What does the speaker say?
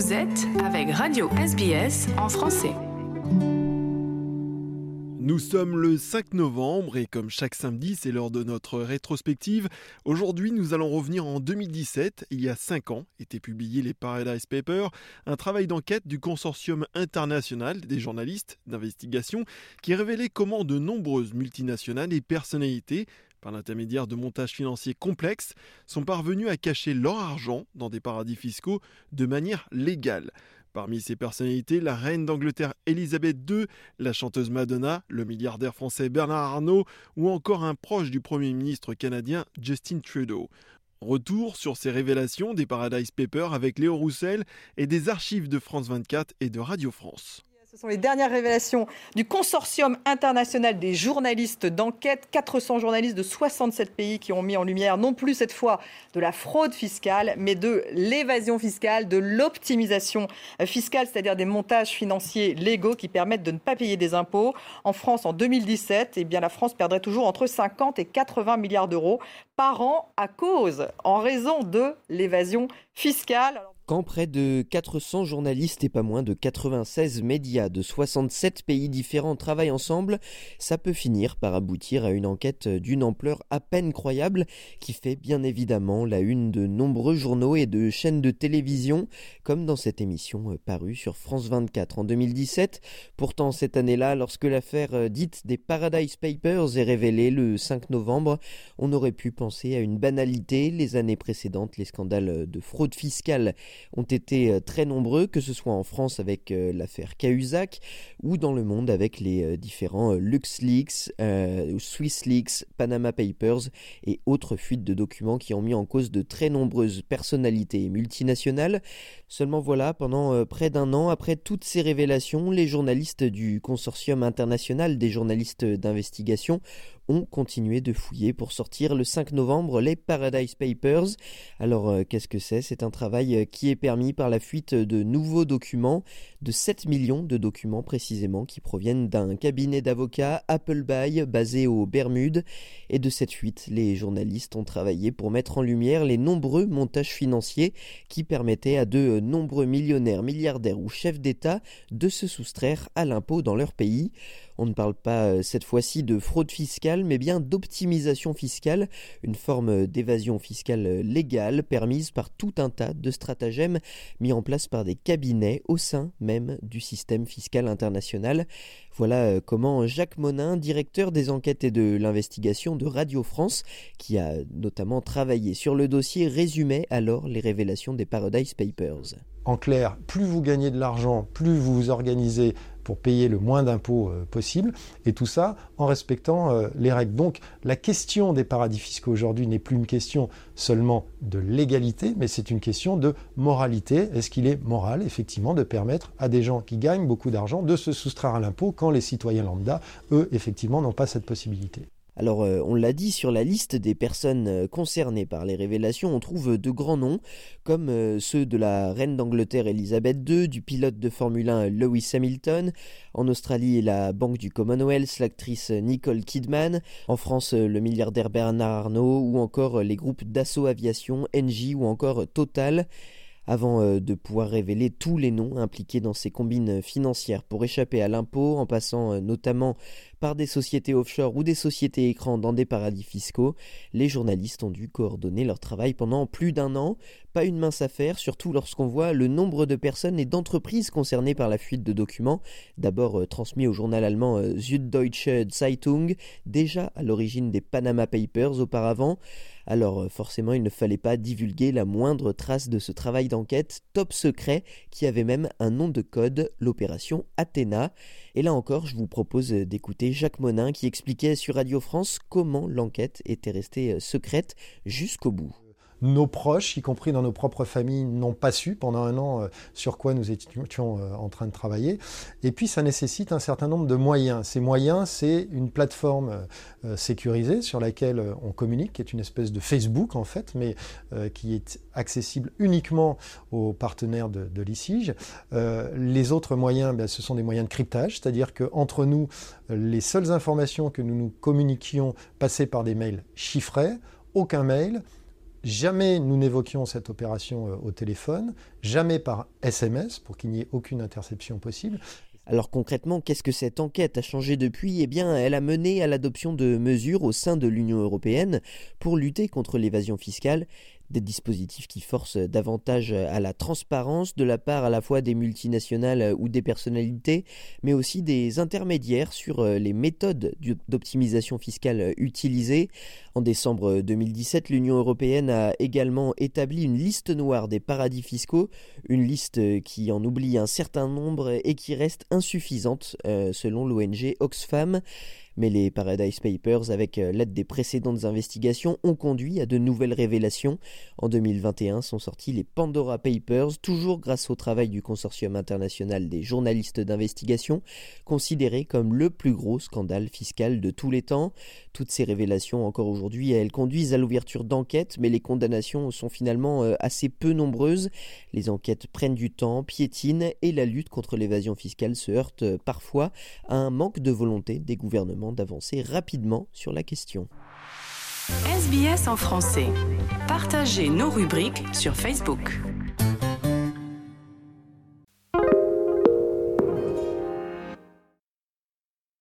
Vous êtes avec Radio SBS en français. Nous sommes le 5 novembre et comme chaque samedi, c'est l'heure de notre rétrospective. Aujourd'hui, nous allons revenir en 2017. Il y a 5 ans, étaient publiés les Paradise Papers, un travail d'enquête du consortium international des journalistes d'investigation qui révélait comment de nombreuses multinationales et personnalités par l'intermédiaire de montages financiers complexes, sont parvenus à cacher leur argent dans des paradis fiscaux de manière légale. Parmi ces personnalités, la reine d'Angleterre Elisabeth II, la chanteuse Madonna, le milliardaire français Bernard Arnault ou encore un proche du Premier ministre canadien Justin Trudeau. Retour sur ces révélations des Paradise Papers avec Léo Roussel et des archives de France 24 et de Radio France. Ce sont les dernières révélations du consortium international des journalistes d'enquête. 400 journalistes de 67 pays qui ont mis en lumière non plus cette fois de la fraude fiscale, mais de l'évasion fiscale, de l'optimisation fiscale, c'est-à-dire des montages financiers légaux qui permettent de ne pas payer des impôts. En France, en 2017, eh bien, la France perdrait toujours entre 50 et 80 milliards d'euros par an à cause, en raison de l'évasion fiscale. Quand près de 400 journalistes et pas moins de 96 médias de 67 pays différents travaillent ensemble, ça peut finir par aboutir à une enquête d'une ampleur à peine croyable qui fait bien évidemment la une de nombreux journaux et de chaînes de télévision, comme dans cette émission parue sur France 24 en 2017. Pourtant, cette année-là, lorsque l'affaire dite des Paradise Papers est révélée le 5 novembre, on aurait pu penser à une banalité. Les années précédentes, les scandales de fraude fiscale ont été euh, très nombreux, que ce soit en France avec euh, l'affaire Cahuzac ou dans le monde avec les euh, différents LuxLeaks, SwissLeaks, Panama Papers et autres fuites de documents qui ont mis en cause de très nombreuses personnalités multinationales. Seulement voilà, pendant près d'un an après toutes ces révélations, les journalistes du consortium international des journalistes d'investigation ont continué de fouiller pour sortir le 5 novembre les Paradise Papers. Alors qu'est-ce que c'est? C'est un travail euh, est permis par la fuite de nouveaux documents, de 7 millions de documents précisément, qui proviennent d'un cabinet d'avocats Appleby basé aux Bermudes. Et de cette fuite, les journalistes ont travaillé pour mettre en lumière les nombreux montages financiers qui permettaient à de nombreux millionnaires, milliardaires ou chefs d'État de se soustraire à l'impôt dans leur pays. On ne parle pas euh, cette fois-ci de fraude fiscale, mais bien d'optimisation fiscale, une forme d'évasion fiscale légale permise par tout un tas de stratagèmes mis en place par des cabinets au sein même du système fiscal international. Voilà euh, comment Jacques Monin, directeur des enquêtes et de l'investigation de Radio France, qui a notamment travaillé sur le dossier, résumait alors les révélations des Paradise Papers. En clair, plus vous gagnez de l'argent, plus vous organisez pour payer le moins d'impôts euh, possible, et tout ça en respectant euh, les règles. Donc la question des paradis fiscaux aujourd'hui n'est plus une question seulement de légalité, mais c'est une question de moralité. Est-ce qu'il est moral, effectivement, de permettre à des gens qui gagnent beaucoup d'argent de se soustraire à l'impôt quand les citoyens lambda, eux, effectivement, n'ont pas cette possibilité? Alors euh, on l'a dit, sur la liste des personnes euh, concernées par les révélations, on trouve de grands noms, comme euh, ceux de la reine d'Angleterre Elisabeth II, du pilote de Formule 1 Lewis Hamilton, en Australie la Banque du Commonwealth, l'actrice Nicole Kidman, en France le milliardaire Bernard Arnault, ou encore les groupes Dassault Aviation, Engie ou encore Total. Avant de pouvoir révéler tous les noms impliqués dans ces combines financières pour échapper à l'impôt, en passant notamment par des sociétés offshore ou des sociétés écrans dans des paradis fiscaux, les journalistes ont dû coordonner leur travail pendant plus d'un an. Pas une mince affaire, surtout lorsqu'on voit le nombre de personnes et d'entreprises concernées par la fuite de documents, d'abord euh, transmis au journal allemand Süddeutsche Zeitung, déjà à l'origine des Panama Papers auparavant. Alors euh, forcément, il ne fallait pas divulguer la moindre trace de ce travail d'enquête top secret qui avait même un nom de code, l'opération Athéna. Et là encore, je vous propose d'écouter Jacques Monin qui expliquait sur Radio France comment l'enquête était restée euh, secrète jusqu'au bout nos proches, y compris dans nos propres familles, n'ont pas su pendant un an euh, sur quoi nous étions euh, en train de travailler. Et puis ça nécessite un certain nombre de moyens. Ces moyens, c'est une plateforme euh, sécurisée sur laquelle on communique, qui est une espèce de Facebook en fait, mais qui est accessible uniquement aux partenaires de, de l'ICIGE. les autres moyens, ben, ce sont des moyens de cryptage, c'est-à-dire qu'entre nous, les seules informations que nous nous communiquions passaient par des mails chiffrés, aucun mail Jamais nous n'évoquions cette opération euh, au téléphone, jamais par SMS pour qu'il n'y ait aucune interception possible. Alors concrètement, qu'est-ce que cette enquête a changé depuis? Eh bien, elle a mené à l'adoption de mesures au sein de l'Union européenne pour lutter contre l'évasion fiscale des dispositifs qui forcent davantage à la transparence de la part à la fois des multinationales ou des personnalités, mais aussi des intermédiaires sur euh, les méthodes d'optimisation fiscale utilisées. En décembre 2017, l'Union européenne a également établi une liste noire des paradis fiscaux, une liste qui en oublie un certain nombre et qui reste insuffisante euh, selon l'ONG Oxfam. Mais les Paradise Papers, avec euh, l'aide des précédentes investigations, ont conduit à de nouvelles révélations. En 2021 sont sortis les Pandora Papers, toujours grâce au travail du consortium international des journalistes d'investigation, considéré comme le plus gros scandale fiscal de tous les temps. Toutes ces révélations, encore aujourd'hui, elles conduisent à l'ouverture d'enquêtes, mais les condamnations sont finalement euh, assez peu nombreuses. Les enquêtes prennent du temps, piétinent, et la lutte contre l'évasion fiscale se heurte euh, parfois à un manque de volonté des gouvernements d'avancer rapidement sur la question. SBS en français. Partagez nos rubriques sur Facebook.